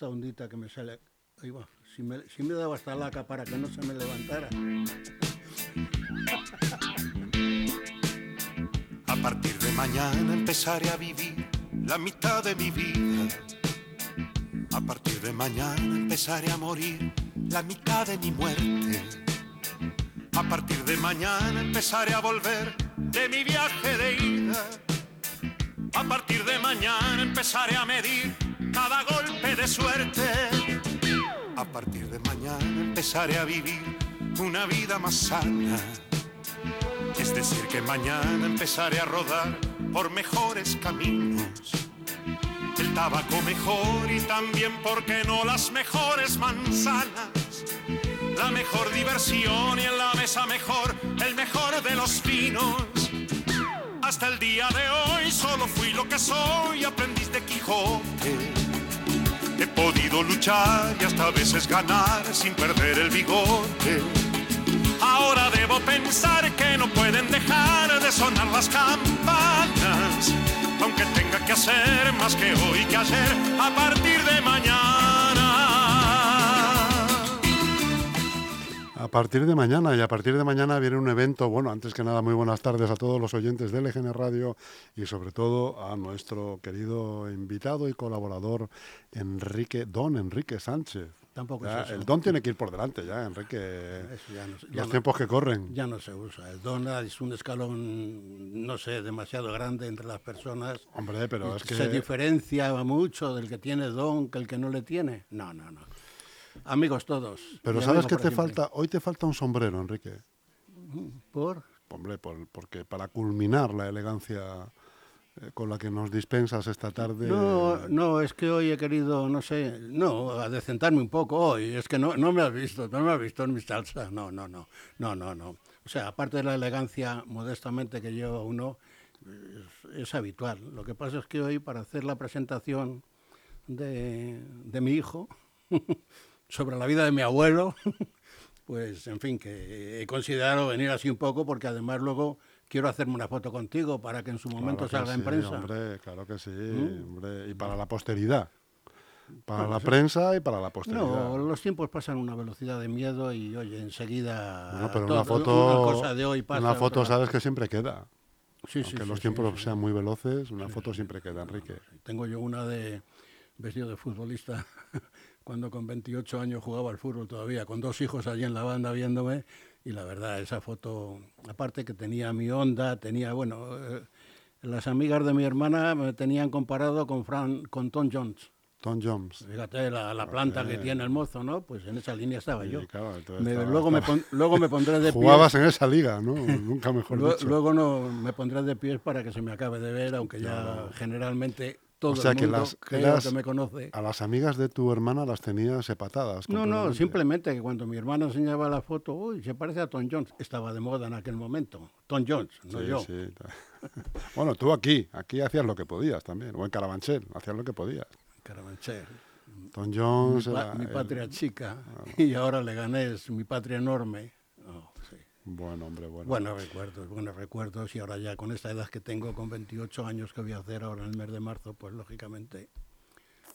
esta ondita que me sale. Ahí va. Si me, si me daba hasta laca para que no se me levantara. A partir de mañana empezaré a vivir la mitad de mi vida. A partir de mañana empezaré a morir la mitad de mi muerte. A partir de mañana empezaré a volver de mi viaje de ida. A partir de mañana empezaré a medir cada golpe de suerte. A partir de mañana empezaré a vivir una vida más sana. Es decir, que mañana empezaré a rodar por mejores caminos. El tabaco mejor y también, ¿por qué no las mejores manzanas? La mejor diversión y en la mesa mejor, el mejor de los vinos. Hasta el día de hoy solo fui lo que soy, aprendiz de Quijote. Podido luchar y hasta a veces ganar sin perder el bigote. Ahora debo pensar que no pueden dejar de sonar las campanas, aunque tenga que hacer más que hoy que ayer a partir de mañana. Partir de mañana, y a partir de mañana viene un evento, bueno, antes que nada, muy buenas tardes a todos los oyentes de LGN Radio y sobre todo a nuestro querido invitado y colaborador Enrique, don Enrique Sánchez. Tampoco Ya, es eso. el don tiene que ir por delante ya, Enrique. Eso ya no, ya Los no- tiempos que corren. ya no se usa. El don es un escalón, no sé, demasiado grande entre las personas. Hombre, pero es que... Se diferencia mucho del que tiene don que el que no le tiene. No, no, no. Amigos todos. Pero ¿sabes qué para te siempre. falta? Hoy te falta un sombrero, Enrique. ¿Por? Hombre, por- porque para culminar la elegancia eh, con la que nos dispensas esta tarde... No, no, es que hoy he querido, no sé, no, adecentarme un poco hoy. Es que no, no me has visto, no me has visto en mi salsa. No, no, no, no, no, no. O sea, aparte de la elegancia modestamente que lleva uno, es, es habitual. Lo que pasa es que hoy, para hacer la presentación de, de mi hijo sobre la vida de mi abuelo, pues, en fin, que he considerado venir así un poco porque además luego quiero hacerme una foto contigo para que en su momento Claro salga en sí, prensa. ¿Mm? Hombre, claro que sí, hombre, y para la posteridad. Para la prensa y para la posteridad. No, los tiempos pasan a una velocidad de miedo y oye, enseguida Bueno, pero todo- una foto, una cosa de hoy pasa. una foto otra- sabes que siempre queda. Sí, sí, Aunque sí, los sí, tiempos sean muy veloces, una foto siempre queda, Enrique. Tengo yo una de vestido de futbolista cuando con 28 años jugaba al fútbol todavía, con dos hijos allí en la banda viéndome y la verdad esa foto, aparte que tenía mi onda, tenía, bueno, eh, las amigas de mi hermana me tenían comparado con Fran, con Tom Jones. Tom Jones. Fíjate la, la planta que tiene el mozo, ¿no? Pues en esa línea estaba Sí, yo. claro, entonces Me- estaba- luego, me pon- luego me pondré de pie. Jugabas en esa liga, ¿no? Nunca mejor Lue- dicho. Luego no me pondré de pies para que se me acabe de ver, aunque ya generalmente todo O sea el que mundo las- creo que me conoce. A las amigas de tu hermana las tenías sepatadas. No, no, simplemente que cuando mi hermano enseñaba la foto, uy, se parece a Tom Jones. Estaba de moda en aquel momento. Tom Jones, no Sí, yo. sí. Bueno, tú aquí, aquí hacías lo que podías también, o en Carabanchel, hacías lo que podías. Carabanchel. Tom Mi, Jones pa- era mi el- patria chica. Y ahora le gané, es mi patria enorme. Oh, sí. Buen hombre, bueno. Buenos recuerdos, buenos recuerdos. Y ahora ya con esta edad que tengo, con 28 años que voy a hacer ahora en el mes de marzo, pues lógicamente...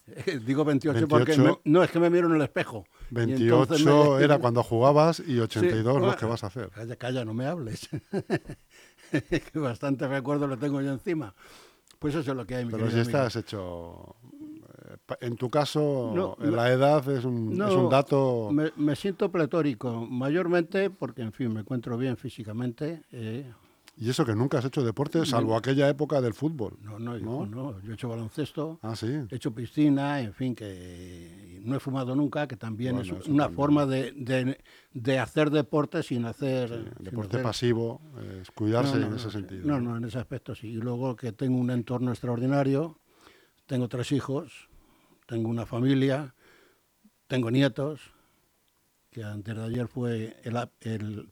Digo 28, porque 28. me- no es que me miro en el espejo. Y 28 entonces me- era cuando jugabas y 82 lo bueno, que vas a hacer. Calla, calla, no me hables. bastante recuerdo lo tengo yo encima. Pues eso es lo que hay, mi Pero si estás hecho... En tu caso, No, la edad es un, es un dato... Me, me siento pletórico, mayormente porque, en fin, me encuentro bien físicamente. eh, Y eso que nunca has hecho deporte, salvo aquella época del fútbol. no, no, yo ¿No? yo he hecho baloncesto, Ah, sí. he hecho piscina, en fin, que no he fumado nunca, que también Bueno, es una también. forma de, de- de hacer deporte sin hacer... sin Deporte hacer- pasivo, es cuidarse en ese sentido. No, no, en ese aspecto sí. Y luego que tengo un entorno extraordinario, tengo tres hijos, tengo una familia, tengo nietos, que antes de ayer fue el, el-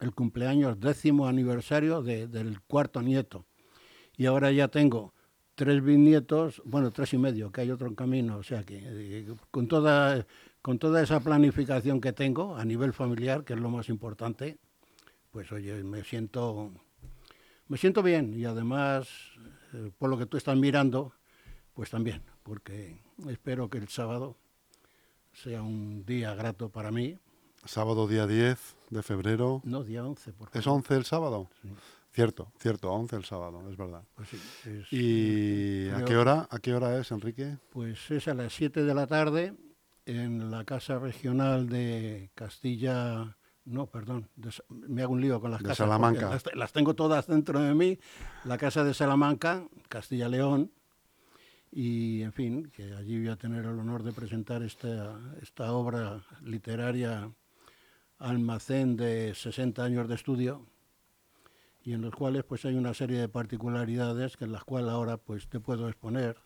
el cumpleaños décimo aniversario de- del cuarto nieto. Y ahora ya tengo tres bisnietos, bueno, tres y medio, que hay otro en camino. O sea que eh, con toda, con toda esa planificación que tengo a nivel familiar, que es lo más importante, pues oye, me siento, me siento bien y además, eh, por lo que tú estás mirando, pues también, porque espero que el sábado sea un día grato para mí. Sábado día 10 de febrero. No, día 11, por favor. ¿Es 11 el sábado? Sí. Cierto, cierto, 11 el sábado, es verdad. Pues sí, es- ¿Y a qué hora, a qué hora es, Enrique? Pues es a las 7 de la tarde en la Casa Regional de Castilla. No, perdón, de me hago un lío con las De casas. Salamanca. Las, las tengo todas dentro de mí. La Casa de Salamanca, Castilla-León. Y, en fin, que allí voy a tener el honor de presentar esta, esta obra literaria almacén de 60 años de estudio y en los cuales pues hay una serie de particularidades que en las cuales ahora pues te puedo exponer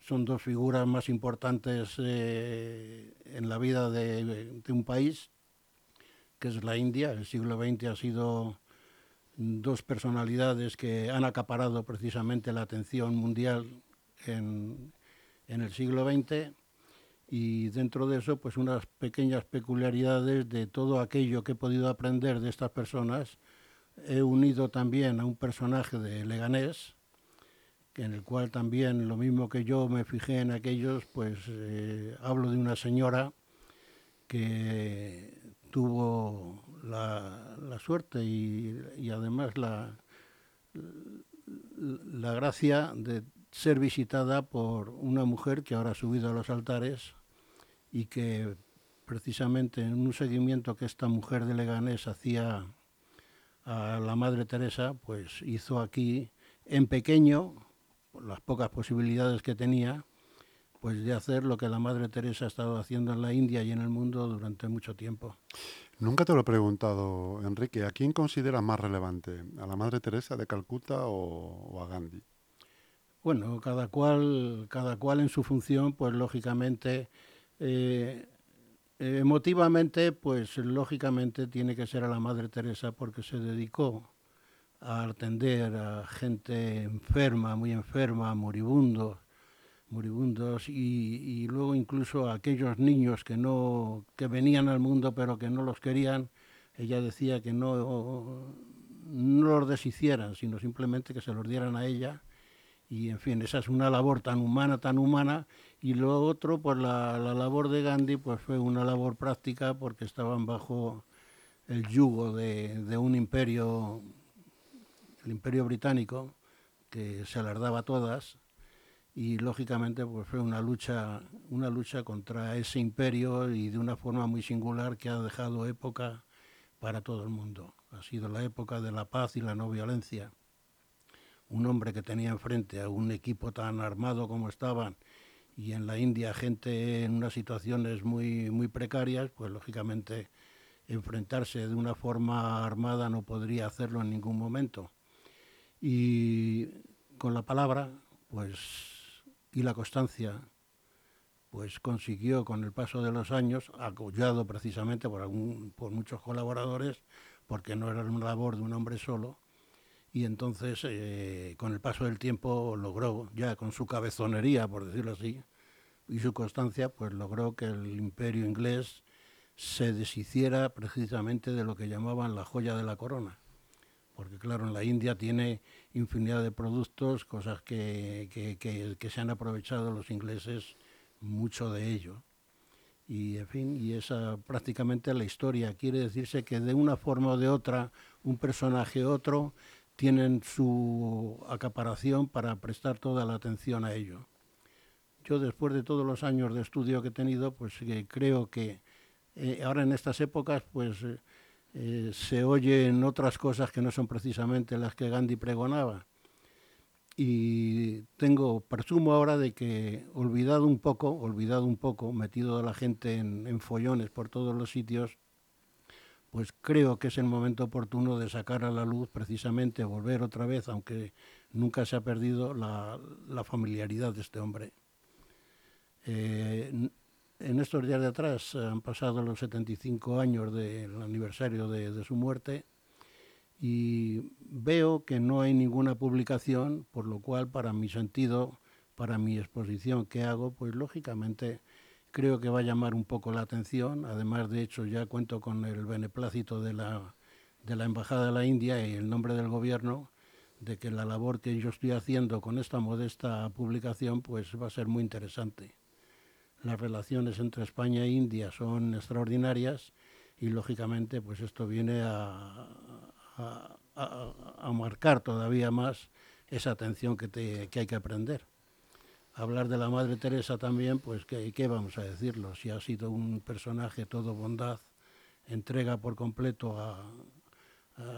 son dos figuras más importantes eh, en la vida de, de un país, que es la India. El siglo XX ha sido dos personalidades que han acaparado precisamente la atención mundial en, en el siglo XX y dentro de eso pues unas pequeñas peculiaridades de todo aquello que he podido aprender de estas personas. He unido también a un personaje de Leganés, en el cual también lo mismo que yo me fijé en aquellos, pues eh, hablo de una señora que tuvo la, la suerte y, y además la, la gracia de ser visitada por una mujer que ahora ha subido a los altares y que precisamente en un seguimiento que esta mujer de Leganés hacía a la Madre Teresa, pues hizo aquí en pequeño, por las pocas posibilidades que tenía, pues de hacer lo que la Madre Teresa ha estado haciendo en la India y en el mundo durante mucho tiempo. Nunca te lo he preguntado, Enrique. ¿A quién consideras más relevante? ¿A la Madre Teresa de Calcuta o, o a Gandhi? Bueno, cada cual, cada cual en su función, pues lógicamente, eh, emotivamente, pues lógicamente tiene que ser a la Madre Teresa porque se dedicó a atender a gente enferma, muy enferma, moribundos, moribundos y, y luego incluso a aquellos niños que no que venían al mundo pero que no los querían. Ella decía que no no los deshicieran, sino simplemente que se los dieran a ella y en fin, esa es una labor tan humana, tan humana, y lo otro, pues la, la, labor de Gandhi pues fue una labor práctica porque estaban bajo el yugo de, un imperio, el imperio británico, que se las daba todas, y lógicamente pues fue una lucha, una lucha contra ese imperio y de una forma muy singular que ha dejado época para todo el mundo. Ha sido la época de la paz y la no violencia un hombre que tenía enfrente a un equipo tan armado como estaban y en la India gente en unas situaciones muy, muy precarias, pues lógicamente enfrentarse de una forma armada no podría hacerlo en ningún momento. Y con la palabra, pues, y la constancia, pues consiguió con el paso de los años, apoyado precisamente por, por muchos colaboradores, porque no era una labor de un hombre solo, y entonces eh, con el paso del tiempo logró, ya con su cabezonería, por decirlo así, y su constancia, pues logró que el imperio inglés se deshiciera precisamente de lo que llamaban la joya de la corona. Porque claro, en la India tiene infinidad de productos, cosas que, que, que, que se han aprovechado los ingleses mucho de ello. Y en fin, y esa prácticamente la historia. Quiere decirse que de una forma o de otra, un personaje u otro tienen su acaparación para prestar toda la atención a ello. Yo después de todos los años de estudio que he tenido, pues eh, creo que eh, ahora en estas épocas pues eh, se oyen otras cosas que no son precisamente las que Gandhi pregonaba. Y tengo, presumo ahora de que olvidado un poco, olvidado un poco, metido a la gente en, en follones por todos los sitios, pues creo que es el momento oportuno de sacar a la luz precisamente, volver otra vez, aunque nunca se ha perdido la, familiaridad de este hombre. Eh, en estos días de atrás han pasado los 75 años del aniversario de, de, su muerte y veo que no hay ninguna publicación, por lo cual para mi sentido, para mi exposición que hago, pues lógicamente creo que va a llamar un poco la atención. Además, de hecho, ya cuento con el beneplácito de la, de la Embajada de la India y el nombre del gobierno de que la labor que yo estoy haciendo con esta modesta publicación pues va a ser muy interesante. las relaciones entre España e India son extraordinarias y lógicamente pues esto viene a, a, marcar todavía más esa atención que, te, que hay que aprender. Hablar de la Madre Teresa también, pues ¿qué, ¿qué vamos a decirlo? Si ha sido un personaje todo bondad, entrega por completo a,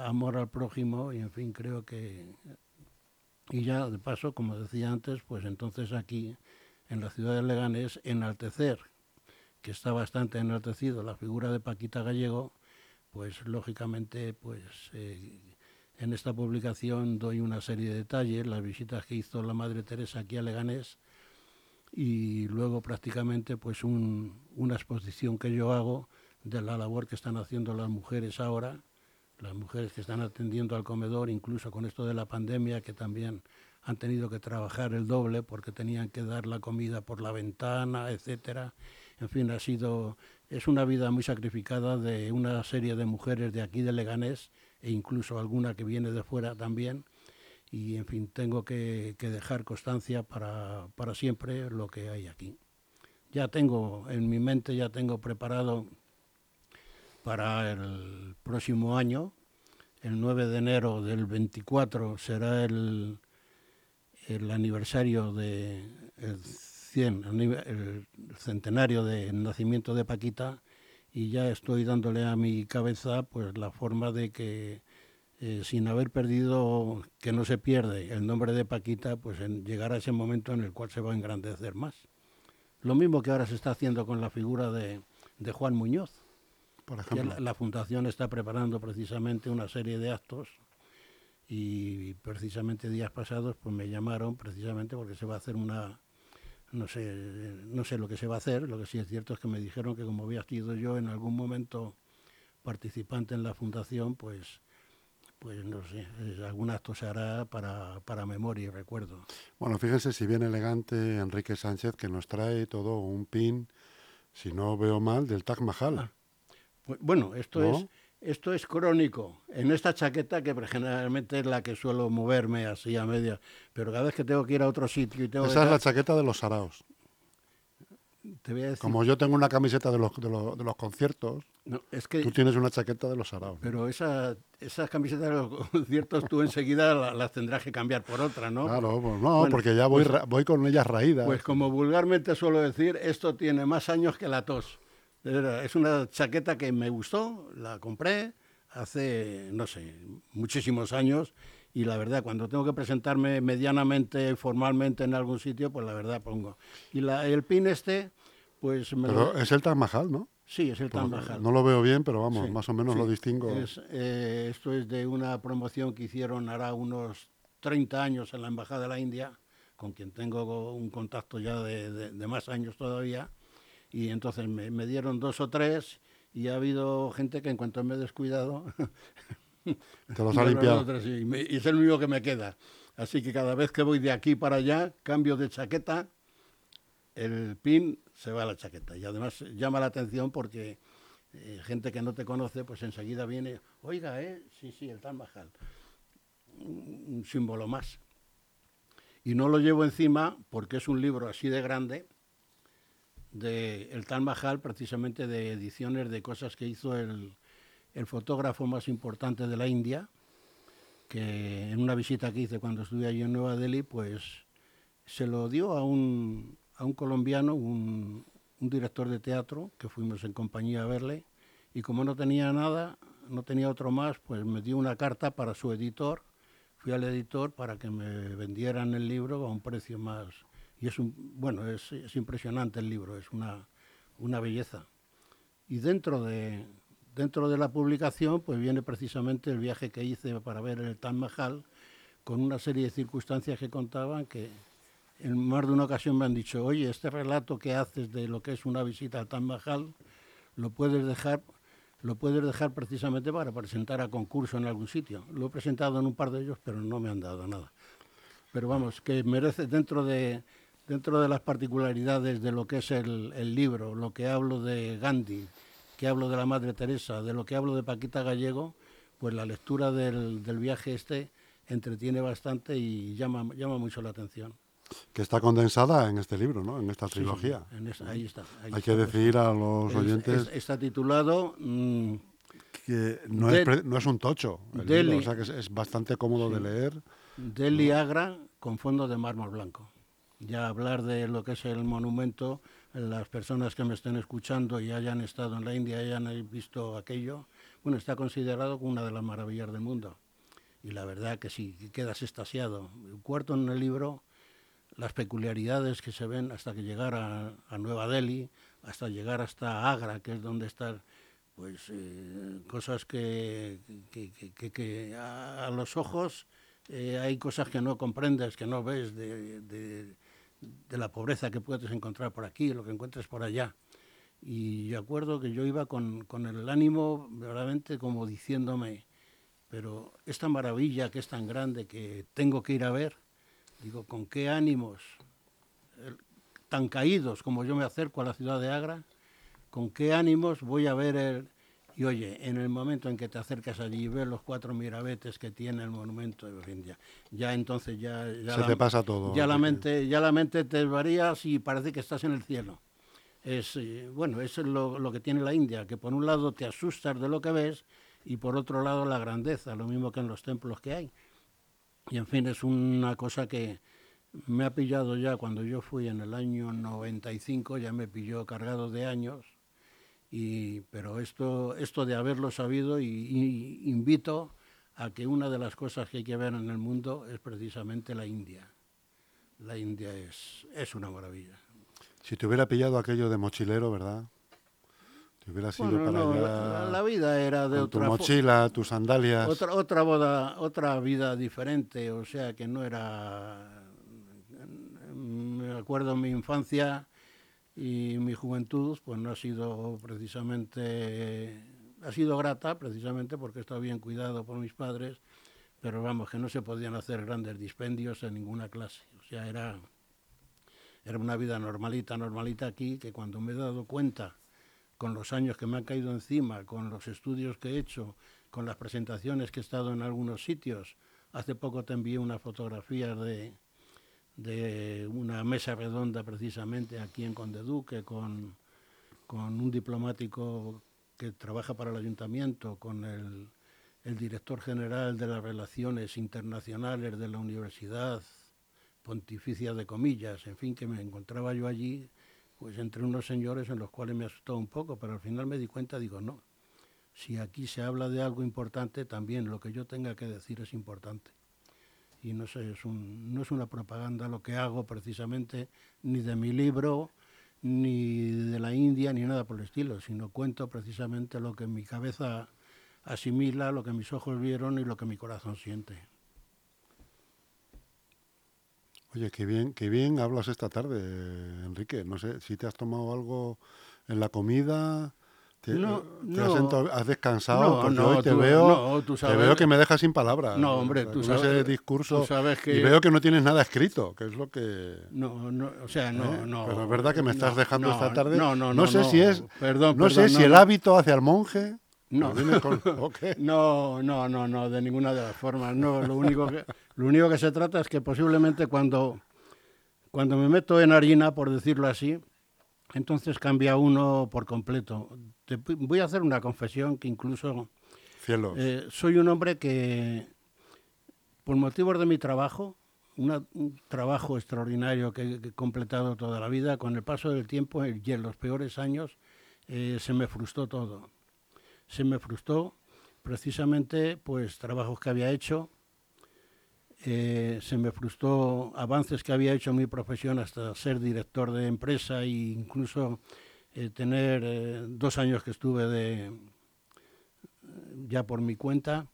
amor al prójimo y en fin, creo que... Y ya de paso, como decía antes, pues entonces aquí en la ciudad de Leganés enaltecer, que está bastante enaltecido la figura de Paquita Gallego, pues lógicamente pues eh, en esta publicación doy una serie de detalles, las visitas que hizo la Madre Teresa aquí a Leganés y luego prácticamente pues una exposición que yo hago de la labor que están haciendo las mujeres ahora las mujeres que están atendiendo al comedor, incluso con esto de la pandemia, que también han tenido que trabajar el doble porque tenían que dar la comida por la ventana, etcétera. En fin, ha sido es una vida muy sacrificada de una serie de mujeres de aquí de Leganés e incluso alguna que viene de fuera también. Y en fin, tengo que, dejar constancia para, para siempre lo que hay aquí. Ya tengo en mi mente, ya tengo preparado para el próximo año. El 9 de enero del 24 será el, el aniversario de el, 100, el centenario del nacimiento de Paquita y ya estoy dándole a mi cabeza pues la forma de que eh, sin haber perdido que no se pierde el nombre de Paquita pues en, llegar a ese momento en el cual se va a engrandecer más. Lo mismo que ahora se está haciendo con la figura de, de Juan Muñoz. La, Fundación está preparando precisamente una serie de actos y precisamente días pasados pues me llamaron precisamente porque se va a hacer una no sé no sé lo que se va a hacer. Lo que sí es cierto es que me dijeron que como había sido yo en algún momento participante en la fundación pues pues no sé, algún acto se hará para, para memoria y recuerdo. Bueno, fíjense si bien elegante Enrique Sánchez que nos trae todo un pin, si no veo mal, del Taj Mahal. Ah, pues, bueno, esto es esto es crónico. En esta chaqueta, que generalmente es la que suelo moverme así a media, pero cada vez que tengo que ir a otro sitio y tengo Esa es la chaqueta de los saraos. Como yo tengo una camiseta de los, de los, de los conciertos, es que, tú tienes una chaqueta de los saraos. Pero esa, esas camisetas de los conciertos tú enseguida las, tendrás que cambiar por otra, ¿no? Claro, pues no, porque ya voy, pues voy con ellas raídas. Pues como vulgarmente suelo decir, esto tiene más años que la tos. Es una chaqueta que me gustó, la compré hace, no sé, muchísimos años y la verdad, cuando tengo que presentarme medianamente, formalmente en algún sitio, pues la verdad pongo. Y la, el pin este, pues me Pero es el Taj Mahal, ¿no? Sí, es el Taj Mahal. No lo veo bien, pero vamos, más o menos lo distingo. Eh, esto es de una promoción que hicieron hará unos 30 años en la Embajada de la India, con quien tengo un contacto ya de más años todavía y entonces me, dieron dos o tres y ha habido gente que en cuanto me he descuidado... Te los ha limpiado. y, es el único que me queda. Así que cada vez que voy de aquí para allá, cambio de chaqueta, el pin se va la chaqueta. Y además llama la atención porque eh, gente que no te conoce, pues enseguida viene, oiga, ¿eh? Sí, sí, el Taj Mahal. un símbolo más. Y no lo llevo encima porque es un libro así de grande de el Tal Mahal, precisamente de ediciones de cosas que hizo el, el, fotógrafo más importante de la India, que en una visita que hice cuando estuve allí en Nueva Delhi, pues se lo dio a un, a un colombiano, un, un director de teatro, que fuimos en compañía a verle, y como no tenía nada, no tenía otro más, pues me dio una carta para su editor, fui al editor para que me vendieran el libro a un precio más, y es un, bueno, es, es impresionante el libro, es una, una belleza. Y dentro de, dentro de la publicación, pues viene precisamente el viaje que hice para ver el Taj Mahal, con una serie de circunstancias que contaban que en más de una ocasión me han dicho, oye, este relato que haces de lo que es una visita al Taj Mahal, lo puedes dejar lo puedes dejar precisamente para presentar a concurso en algún sitio. Lo he presentado en un par de ellos, pero no me han dado nada. Pero vamos, que merece dentro de, dentro de las particularidades de lo que es el, libro, lo que hablo de Gandhi, que hablo de la Madre Teresa, de lo que hablo de Paquita Gallego, pues la lectura del, viaje este entretiene bastante y llama, llama mucho la atención. Que está condensada en este libro, ¿no? En esta trilogía. ahí está. Hay que decir a los oyentes... está titulado... Mm, que no, es, no, es, un tocho, o sea que es, bastante cómodo de leer. Delhi Agra con fondo de mármol blanco. Ya hablar de lo que es el monumento, las personas que me estén escuchando y hayan estado en la India y hayan visto aquello, bueno, está considerado como una de las maravillas del mundo. Y la verdad que sí, quedas estasiado. Cuarto en el libro las peculiaridades que se ven hasta que llegar a, Nueva Delhi, hasta llegar hasta Agra, que es donde están pues eh, cosas que, que, a, los ojos eh, hay cosas que no comprendes, que no ves de, de, la pobreza que puedes encontrar por aquí, lo que encuentres por allá. Y yo acuerdo que yo iba con, con el ánimo verdaderamente como diciéndome, pero esta maravilla que es tan grande que tengo que ir a ver, digo, ¿con qué ánimos tan caídos como yo me acerco a la ciudad de Agra? ¿Con qué ánimos voy a ver el... Y oye, en el momento en que te acercas allí y ves los cuatro mirabetes que tiene el monumento, de ya, entonces ya... Se te pasa todo. Ya la, mente, ya la mente te varías y parece que estás en el cielo. Es, eh, bueno, eso es lo, lo que tiene la India, que por un lado te asustas de lo que ves y por otro lado la grandeza, lo mismo que en los templos que hay. Y en fin, es una cosa que me ha pillado ya cuando yo fui en el año 95, ya me pilló cargado de años, y, pero esto, esto de haberlo sabido y, invito a que una de las cosas que hay que ver en el mundo es precisamente la India. La India es, es una maravilla. Si te hubiera pillado aquello de mochilero, ¿verdad? La, vida era de otra tu mochila, tus sandalias. Otra, otra boda, otra vida diferente, o sea que no era. Me acuerdo mi infancia y mi juventud, pues no ha sido precisamente. Ha sido grata precisamente porque he estado bien cuidado por mis padres, pero vamos, que no se podían hacer grandes dispendios en ninguna clase. O sea, era, era una vida normalita, normalita aquí, que cuando me he dado cuenta con los años que me han caído encima, con los estudios que he hecho, con las presentaciones que he estado en algunos sitios. Hace poco te envié una fotografía de, de una mesa redonda precisamente aquí en Condeduque con, con un diplomático que trabaja para el ayuntamiento, con el, el director general de las relaciones internacionales de la Universidad Pontificia de Comillas, en fin, que me encontraba yo allí pues entre unos señores en los cuales me asustó un poco, pero al final me di cuenta, digo, no, si aquí se habla de algo importante, también lo que yo tenga que decir es importante. Y no sé, es un, no es una propaganda lo que hago precisamente, ni de mi libro, ni de la India, ni nada por el estilo, sino cuento precisamente lo que mi cabeza asimila, lo que mis ojos vieron y lo que mi corazón siente. Oye, qué bien, qué bien hablas esta tarde, Enrique. No sé si te has tomado algo en la comida. Te, no, has, descansado porque hoy te veo te veo que me dejas sin palabras no hombre tú sabes ese discurso sabes que y veo que no tienes nada escrito que es lo que no no o sea no ¿Eh? no pero es verdad que me estás dejando esta tarde no no no, sé si es perdón no sé si el hábito hace al monje no. no, no, no, no, de ninguna de las formas. No, lo único que, lo único que se trata es que posiblemente cuando, cuando me meto en harina, por decirlo así, entonces cambia uno por completo. voy a hacer una confesión que incluso eh, soy un hombre que, por motivos de mi trabajo, un trabajo extraordinario que, he completado toda la vida, con el paso del tiempo y en los peores años eh, se me frustró todo se me frustró precisamente pues trabajos que había hecho, eh, se me frustró avances que había hecho en mi profesión hasta ser director de empresa e incluso eh, tener eh, dos años que estuve de, ya por mi cuenta.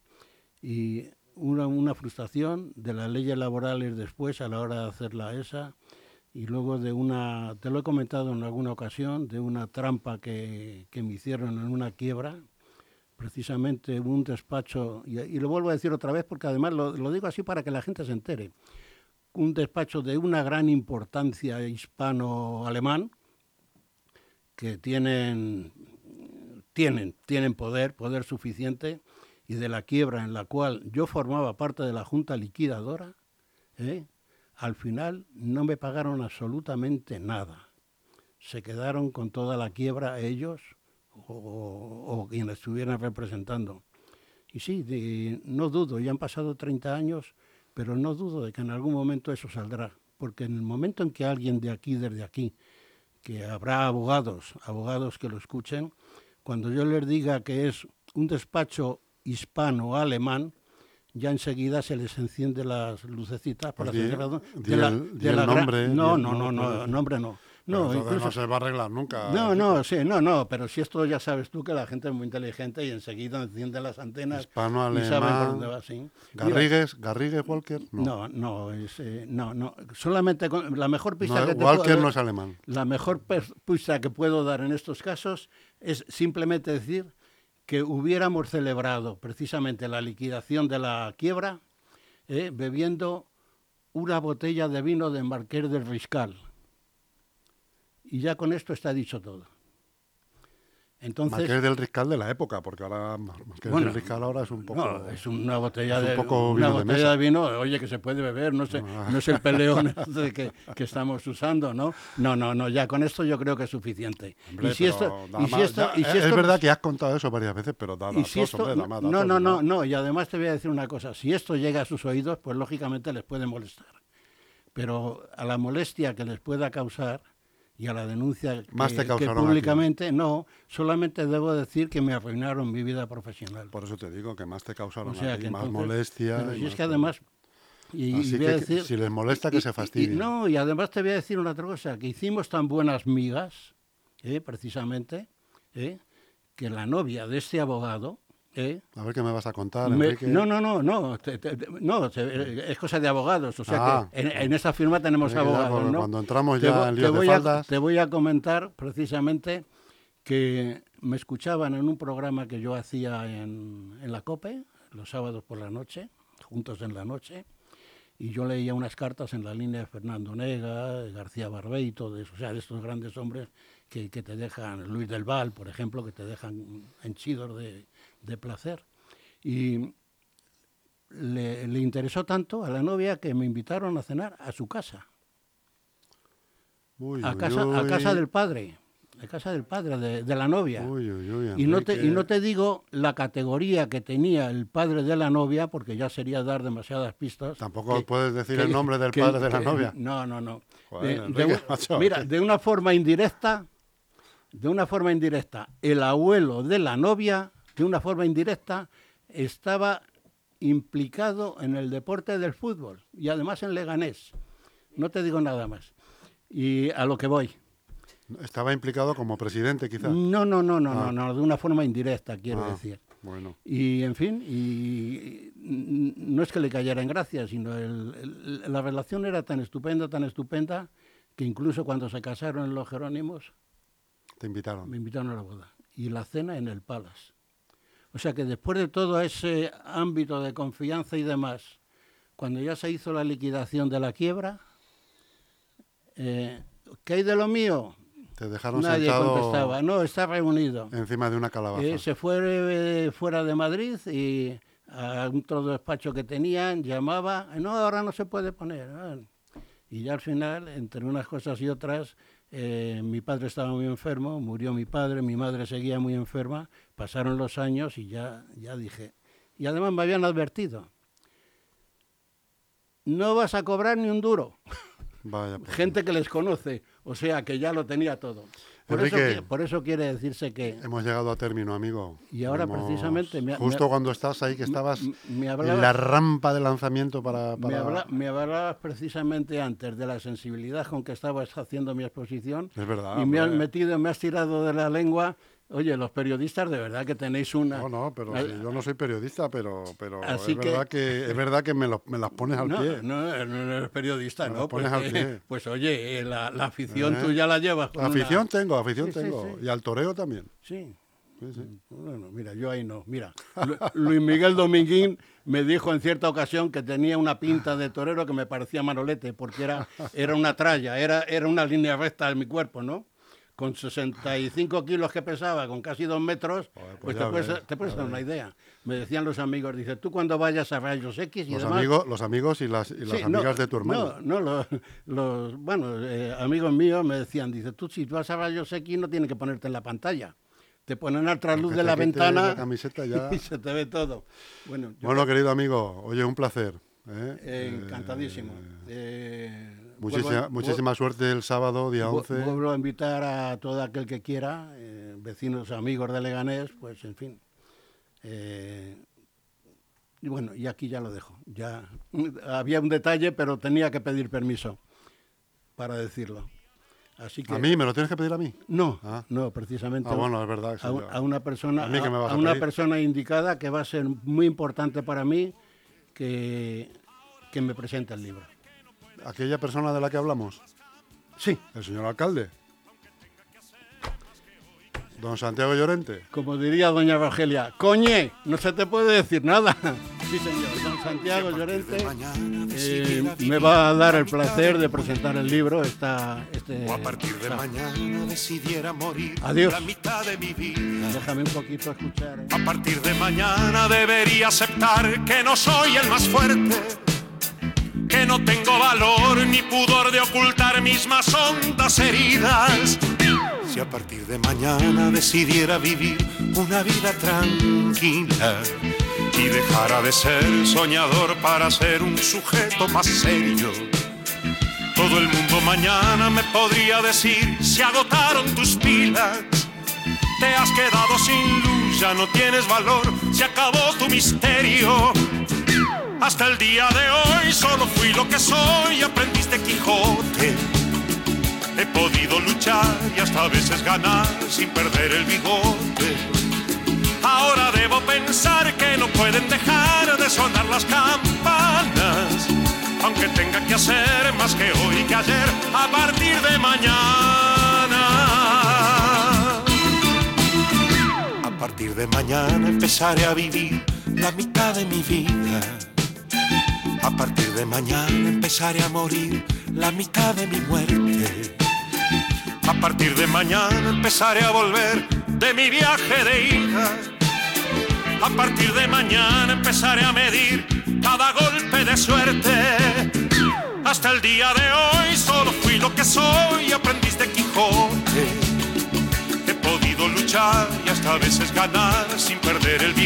Y una, una, frustración de las leyes laborales después a la hora de hacer la ESA y luego de una, te lo he comentado en alguna ocasión, de una trampa que, que me hicieron en una quiebra precisamente un despacho, y, lo vuelvo a decir otra vez porque además lo, digo así para que la gente se entere, un despacho de una gran importancia hispano-alemán, que tienen, tienen, tienen poder, poder suficiente, y de la quiebra en la cual yo formaba parte de la junta liquidadora, ¿eh? Al final no me pagaron absolutamente nada. Se quedaron con toda la quiebra ellos o, o quienes estuvieran representando. Y sí, de- no dudo, ya han pasado 30 años, pero no dudo de que en algún momento eso saldrá. Porque en el momento en que alguien de aquí, desde aquí, que habrá abogados, abogados que lo escuchen, cuando yo les diga que es un despacho hispano-alemán, ya enseguida se les enciende las lucecitas Pues para di- grado di el- di el gran- nombre, No, no, no, no, no, pues- nombre no. No, incluso, no se va a arreglar nunca. no, no, sí, no, no, pero si esto ya sabes tú que la gente es muy inteligente y enseguida enciende las antenas Hispano, y sabe por alemán, dónde va, sí. Mira, Garrigues, Garrigues Walker, no. no, no, es, eh, no, no, solamente con- la mejor pista No, que te Walker puedo, no es alemán. la mejor pista que puedo dar en estos casos es simplemente decir que hubiéramos celebrado precisamente la liquidación de la quiebra eh, bebiendo una botella de vino de Marqués del Riscal. Y ya con esto está dicho todo. Entonces, Marqués del Riscal de la época, porque ahora Marqués Bueno, del Riscal ahora es un poco... No, es una botella, es un de, poco una vino botella de vino, oye, que se puede beber, no, sé, Ah. no es el peleón este que, que estamos usando, ¿no? No, no, no, ya con esto yo creo que es suficiente. Hombre, y si esto, pero da y si más- esto, ya, y si es verdad que has contado eso varias veces, pero da y si esto, hombre, da más no, no, no, no, y además te voy a decir una cosa, si esto llega a sus oídos, pues lógicamente les puede molestar. Pero a la molestia que les pueda causar y a la denuncia que, Más te públicamente, no, solamente debo decir que me arruinaron mi vida profesional. Por eso te digo que más te causaron O sea a ti, que más entonces- molestia. pero y si es que además y, y Así voy a que, decir- si les molesta, que y- se y- fastidien. no, y además te voy a decir una otra cosa, que hicimos tan buenas migas, ¿eh? precisamente, ¿eh? que la novia de este abogado, ¿eh? A ver qué me vas a contar, me- Enrique. no, no, no, no, te- te- te- no, te- es cosa de abogados, o sea Ah. que en, en esta firma tenemos ya abogados, cuando- ¿no? Cuando entramos ya en te líos de voy a- faldas... te voy a comentar precisamente que me escuchaban en un programa que yo hacía en, en la COPE, los sábados por la noche, juntos en la noche, y yo leía unas cartas en la línea de Fernando Nega, de García Barbeito, de, o sea, de estos grandes hombres que, que te dejan, Luis del Val, por ejemplo, que te dejan henchidos de, de placer. Y le, le interesó tanto a la novia que me invitaron a cenar a su casa Uy, a uy, casa, a casa del padre, a casa del padre, de, de la novia. Y, no te, y no te digo la categoría que tenía el padre de la novia, porque ya sería dar demasiadas pistas. Tampoco que- puedes decir que- el nombre del que- padre de la novia. No, no, no. Joder, De- Enrique, de un- macho, mira, de una forma indirecta, de una forma indirecta, el abuelo de la novia, de una forma indirecta, estaba implicado en el deporte del fútbol y además en Leganés. No te digo nada más. Y a lo que voy. Estaba implicado como presidente, quizás. No, no, no, no, Ah. no, no, de una forma indirecta, quiero Ah, decir. Bueno, Y, en fin, y, no es que le cayera en gracia, sino el- el- la relación era tan estupenda, tan estupenda, que incluso cuando se casaron los Jerónimos, te invitaron. me invitaron a la boda. Y la cena en el Palace. O sea que después de todo ese ámbito de confianza y demás, cuando ya se hizo la liquidación de la quiebra, eh, ¿qué hay de lo mío? Te dejaron Nadie contestaba. No, está reunido. encima de una calabaza. Eh, se fue eh, fuera de Madrid y a otro despacho que tenían llamaba, no, ahora no se puede poner. ah". Y ya al final, entre unas cosas y otras, eh, mi padre estaba muy enfermo, murió mi padre, mi madre seguía muy enferma, pasaron los años y ya, ya dije. Y además me habían advertido, no vas a cobrar ni un duro. Vaya, pues, Gente que les conoce, o sea que ya lo tenía todo. Por, eso, Enrique. qui- por eso quiere decirse que... hemos llegado a término, amigo. Y ahora Hemos- precisamente me Justo me cuando estás ahí, que estabas en la rampa de lanzamiento para... Me, para- habla- me hablabas precisamente antes de la sensibilidad con que estabas haciendo mi exposición Es verdad. y me has metido, me has tirado de la lengua. Oye, los periodistas de verdad que tenéis una... No, no, pero yo no soy periodista, pero, pero Así es, que- verdad que... es verdad que me, lo- me las pones al no, pie. no, no eres periodista, Me ¿no? pones pues, al pie. pues oye, eh, la, la afición ¿Eh? tú ya la llevas. con una- Afición tengo, afición Sí, tengo. sí. Y al toreo también. Sí. Sí. Bueno, mira, yo ahí no. Mira, Lu- Luis Miguel Dominguín me dijo en cierta ocasión que tenía una pinta de torero que me parecía manolete, porque era, era una tralla, era, era una línea recta de mi cuerpo, ¿no? Con 65 kilos que pesaba, con casi dos metros, Joder, pues pues, te puedes, te puedes dar una idea. Me decían los amigos, dice, tú cuando vayas a rayos X y Los demás... amigos, los amigos y las, y las Sí, no, amigas de tu hermano. No, no, los, los- bueno, eh, amigos míos me decían, dice, tú si vas a rayos X no tienes que ponerte en la pantalla. Te ponen al trasluz de la ventana la camiseta ya. y se te ve todo. Bueno, Bueno, querido amigo, oye, un placer. ¿eh? eh, encantadísimo. Eh, muchísima, vuelvo- muchísima suerte el sábado, día vu- 11. Vuelvo a invitar a todo aquel que quiera, eh, vecinos, amigos de Leganés, pues en fin. Eh, y bueno, y aquí ya lo dejo. Ya había un detalle, pero tenía que pedir permiso para decirlo. Así que ¿A mí? ¿Me lo tienes que pedir a mí? no, Ah. no, precisamente Ah, bueno, es verdad. sí, a, a una persona, ¿A mí qué me vas a una pedir? persona indicada que va a ser muy importante para mí que, que me presente el libro. Aquella persona de la que hablamos, Sí, el señor alcalde. Don Santiago Llorente. como diría doña Rogelia, coñe, no se te puede decir nada. Sí, señor, don Santiago Llorente eh, me va a dar el placer de presentar el libro esta, este O a partir de mañana decidiera morir Adiós. la mitad de mi vida. Déjame un poquito escuchar. ¿eh? A partir de mañana debería aceptar que no soy el más fuerte, que no tengo valor ni pudor de ocultar mis más hondas heridas. Si a partir de mañana decidiera vivir una vida tranquila y dejara de ser soñador para ser un sujeto más serio. Todo el mundo mañana me podría decir, se agotaron tus pilas. Te has quedado sin luz, ya no tienes valor, se acabó tu misterio. Hasta el día de hoy solo fui lo que soy, aprendiz de Quijote. He podido luchar y hasta a veces ganar sin perder el bigote. Ahora debo pensar que no pueden dejar de sonar las campanas, aunque tenga que hacer más que hoy que ayer a partir de mañana. A partir de mañana empezaré a vivir la mitad de mi vida. A partir de mañana empezaré a morir la mitad de mi muerte. A partir de mañana empezaré a volver de mi viaje de hija. A partir de mañana empezaré a medir cada golpe de suerte. Hasta el día de hoy solo fui lo que soy, aprendiz de Quijote. He podido luchar y hasta a veces ganar sin perder el vigor.